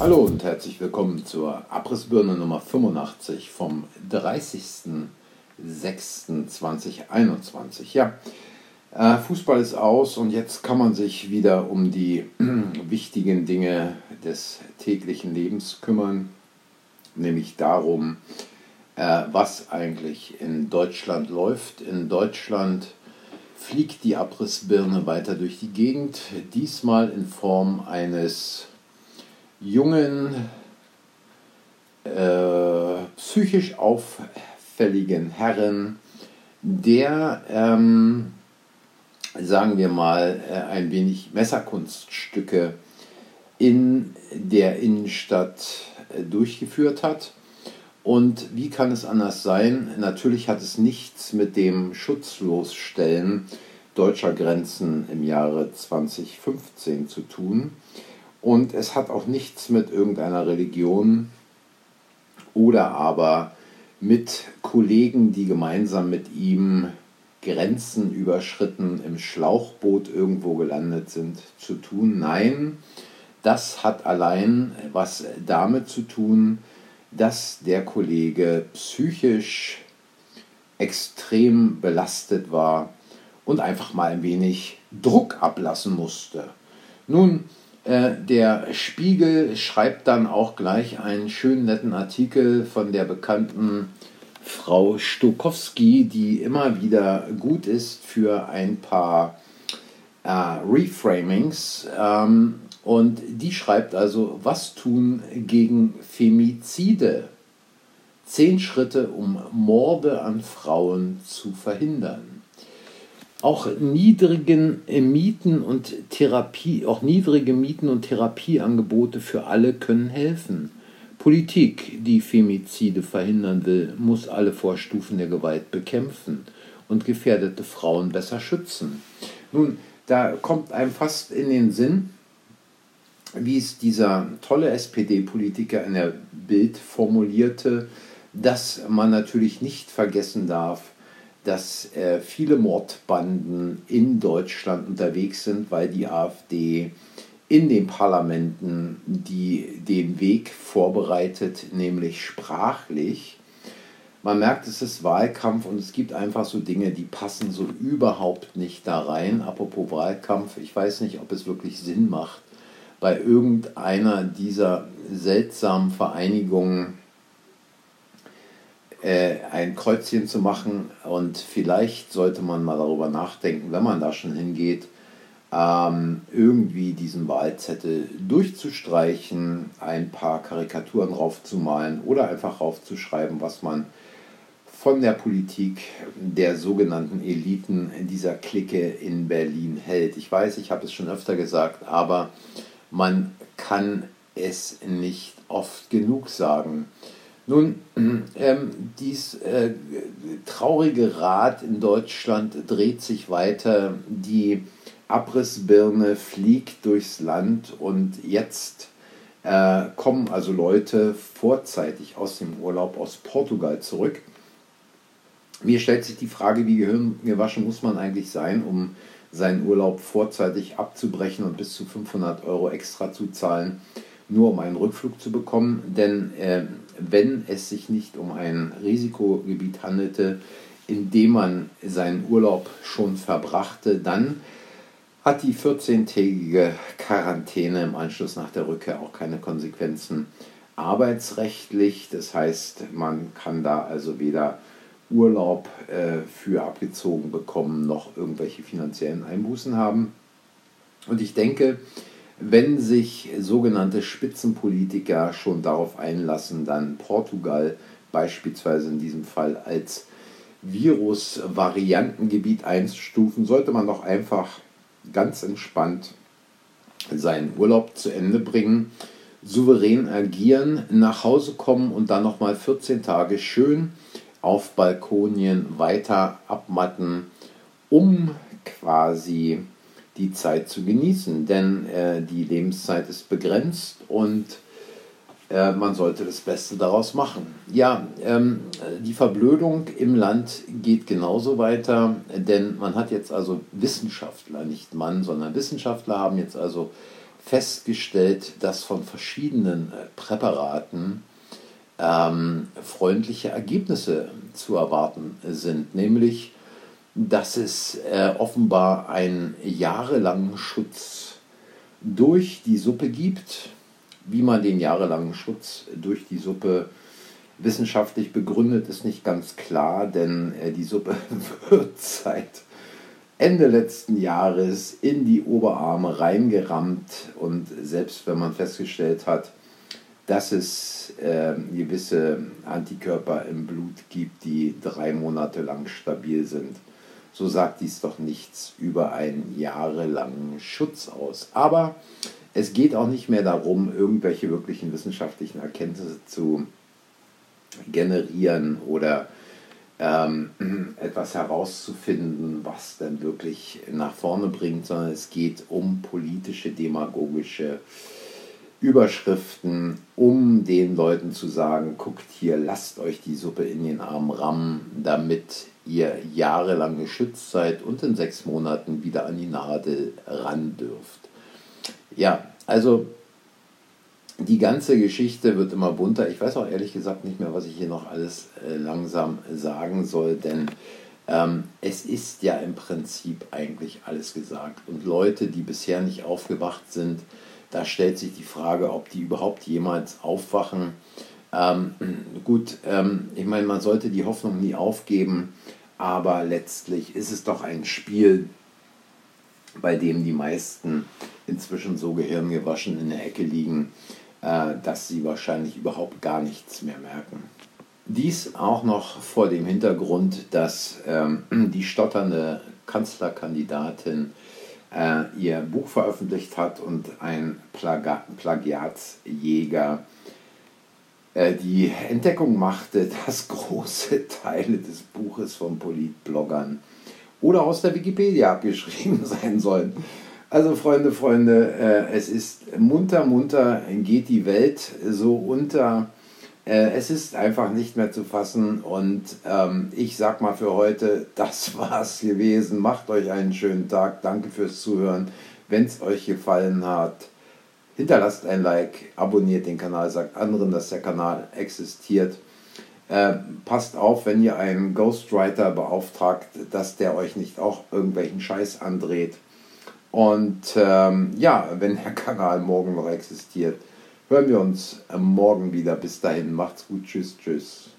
Hallo und herzlich willkommen zur Abrissbirne Nummer 85 vom 30.06.2021. Ja, äh, Fußball ist aus und jetzt kann man sich wieder um die wichtigen Dinge des täglichen Lebens kümmern, nämlich darum, äh, was eigentlich in Deutschland läuft. In Deutschland fliegt die Abrissbirne weiter durch die Gegend, diesmal in Form eines jungen, äh, psychisch auffälligen Herren, der, ähm, sagen wir mal, äh, ein wenig Messerkunststücke in der Innenstadt äh, durchgeführt hat. Und wie kann es anders sein? Natürlich hat es nichts mit dem Schutzlosstellen deutscher Grenzen im Jahre 2015 zu tun. Und es hat auch nichts mit irgendeiner Religion oder aber mit Kollegen, die gemeinsam mit ihm Grenzen überschritten, im Schlauchboot irgendwo gelandet sind, zu tun. Nein, das hat allein was damit zu tun, dass der Kollege psychisch extrem belastet war und einfach mal ein wenig Druck ablassen musste. Nun, äh, der Spiegel schreibt dann auch gleich einen schönen netten Artikel von der bekannten Frau Stokowski, die immer wieder gut ist für ein paar äh, Reframings. Ähm, und die schreibt also, was tun gegen Femizide? Zehn Schritte, um Morde an Frauen zu verhindern. Auch niedrigen Mieten und Therapie, auch niedrige Mieten und Therapieangebote für alle können helfen. Politik, die Femizide verhindern will, muss alle Vorstufen der Gewalt bekämpfen und gefährdete Frauen besser schützen. Nun, da kommt einem fast in den Sinn, wie es dieser tolle SPD-Politiker in der Bild formulierte, dass man natürlich nicht vergessen darf, dass äh, viele Mordbanden in Deutschland unterwegs sind, weil die AfD in den Parlamenten die, den Weg vorbereitet, nämlich sprachlich. Man merkt, es ist Wahlkampf und es gibt einfach so Dinge, die passen so überhaupt nicht da rein. Apropos Wahlkampf, ich weiß nicht, ob es wirklich Sinn macht, bei irgendeiner dieser seltsamen Vereinigungen äh, ein Kreuzchen zu machen. Und vielleicht sollte man mal darüber nachdenken, wenn man da schon hingeht, ähm, irgendwie diesen Wahlzettel durchzustreichen, ein paar Karikaturen raufzumalen oder einfach raufzuschreiben, was man von der Politik der sogenannten Eliten dieser Clique in Berlin hält. Ich weiß, ich habe es schon öfter gesagt, aber man kann es nicht oft genug sagen. Nun, ähm, dies äh, traurige Rad in Deutschland dreht sich weiter. Die Abrissbirne fliegt durchs Land und jetzt äh, kommen also Leute vorzeitig aus dem Urlaub aus Portugal zurück. Mir stellt sich die Frage, wie gehirngewaschen muss man eigentlich sein, um seinen Urlaub vorzeitig abzubrechen und bis zu 500 Euro extra zu zahlen, nur um einen Rückflug zu bekommen. Denn äh, wenn es sich nicht um ein Risikogebiet handelte, in dem man seinen Urlaub schon verbrachte, dann hat die 14-tägige Quarantäne im Anschluss nach der Rückkehr auch keine Konsequenzen arbeitsrechtlich. Das heißt, man kann da also weder Urlaub äh, für abgezogen bekommen, noch irgendwelche finanziellen Einbußen haben. Und ich denke, wenn sich sogenannte Spitzenpolitiker schon darauf einlassen, dann Portugal beispielsweise in diesem Fall als Virus-Variantengebiet einzustufen, sollte man doch einfach ganz entspannt seinen Urlaub zu Ende bringen, souverän agieren, nach Hause kommen und dann nochmal 14 Tage schön auf Balkonien weiter abmatten, um quasi die Zeit zu genießen. Denn äh, die Lebenszeit ist begrenzt und äh, man sollte das Beste daraus machen. Ja, ähm, die Verblödung im Land geht genauso weiter, denn man hat jetzt also Wissenschaftler, nicht Mann, sondern Wissenschaftler haben jetzt also festgestellt, dass von verschiedenen äh, Präparaten ähm, freundliche Ergebnisse zu erwarten sind, nämlich dass es äh, offenbar einen jahrelangen Schutz durch die Suppe gibt. Wie man den jahrelangen Schutz durch die Suppe wissenschaftlich begründet, ist nicht ganz klar, denn äh, die Suppe wird seit Ende letzten Jahres in die Oberarme reingerammt und selbst wenn man festgestellt hat, dass es äh, gewisse Antikörper im Blut gibt, die drei Monate lang stabil sind, so sagt dies doch nichts über einen jahrelangen Schutz aus. Aber es geht auch nicht mehr darum, irgendwelche wirklichen wissenschaftlichen Erkenntnisse zu generieren oder ähm, etwas herauszufinden, was dann wirklich nach vorne bringt, sondern es geht um politische, demagogische Überschriften, um den Leuten zu sagen, guckt hier, lasst euch die Suppe in den Arm rammen, damit ihr jahrelang geschützt seid und in sechs Monaten wieder an die Nadel ran dürft. Ja, also die ganze Geschichte wird immer bunter. Ich weiß auch ehrlich gesagt nicht mehr, was ich hier noch alles äh, langsam sagen soll, denn ähm, es ist ja im Prinzip eigentlich alles gesagt. Und Leute, die bisher nicht aufgewacht sind, da stellt sich die Frage, ob die überhaupt jemals aufwachen. Ähm, gut, ähm, ich meine, man sollte die Hoffnung nie aufgeben, aber letztlich ist es doch ein Spiel, bei dem die meisten inzwischen so gehirngewaschen in der Ecke liegen, äh, dass sie wahrscheinlich überhaupt gar nichts mehr merken. Dies auch noch vor dem Hintergrund, dass ähm, die stotternde Kanzlerkandidatin äh, ihr Buch veröffentlicht hat und ein Plaga Plagiatsjäger äh, die Entdeckung machte, dass große Teile des Buches von Politbloggern oder aus der Wikipedia abgeschrieben sein sollen. Also Freunde, Freunde, äh, es ist munter, munter geht die Welt so unter. Äh, es ist einfach nicht mehr zu fassen und ähm, ich sag mal für heute, das war's gewesen. Macht euch einen schönen Tag. Danke fürs Zuhören. Wenn es euch gefallen hat, hinterlasst ein Like, abonniert den Kanal, sagt anderen, dass der Kanal existiert. Äh, passt auf, wenn ihr einen Ghostwriter beauftragt, dass der euch nicht auch irgendwelchen Scheiß andreht. Und ähm, ja, wenn der Kanal morgen noch existiert, hören wir uns morgen wieder. Bis dahin, macht's gut, tschüss, tschüss.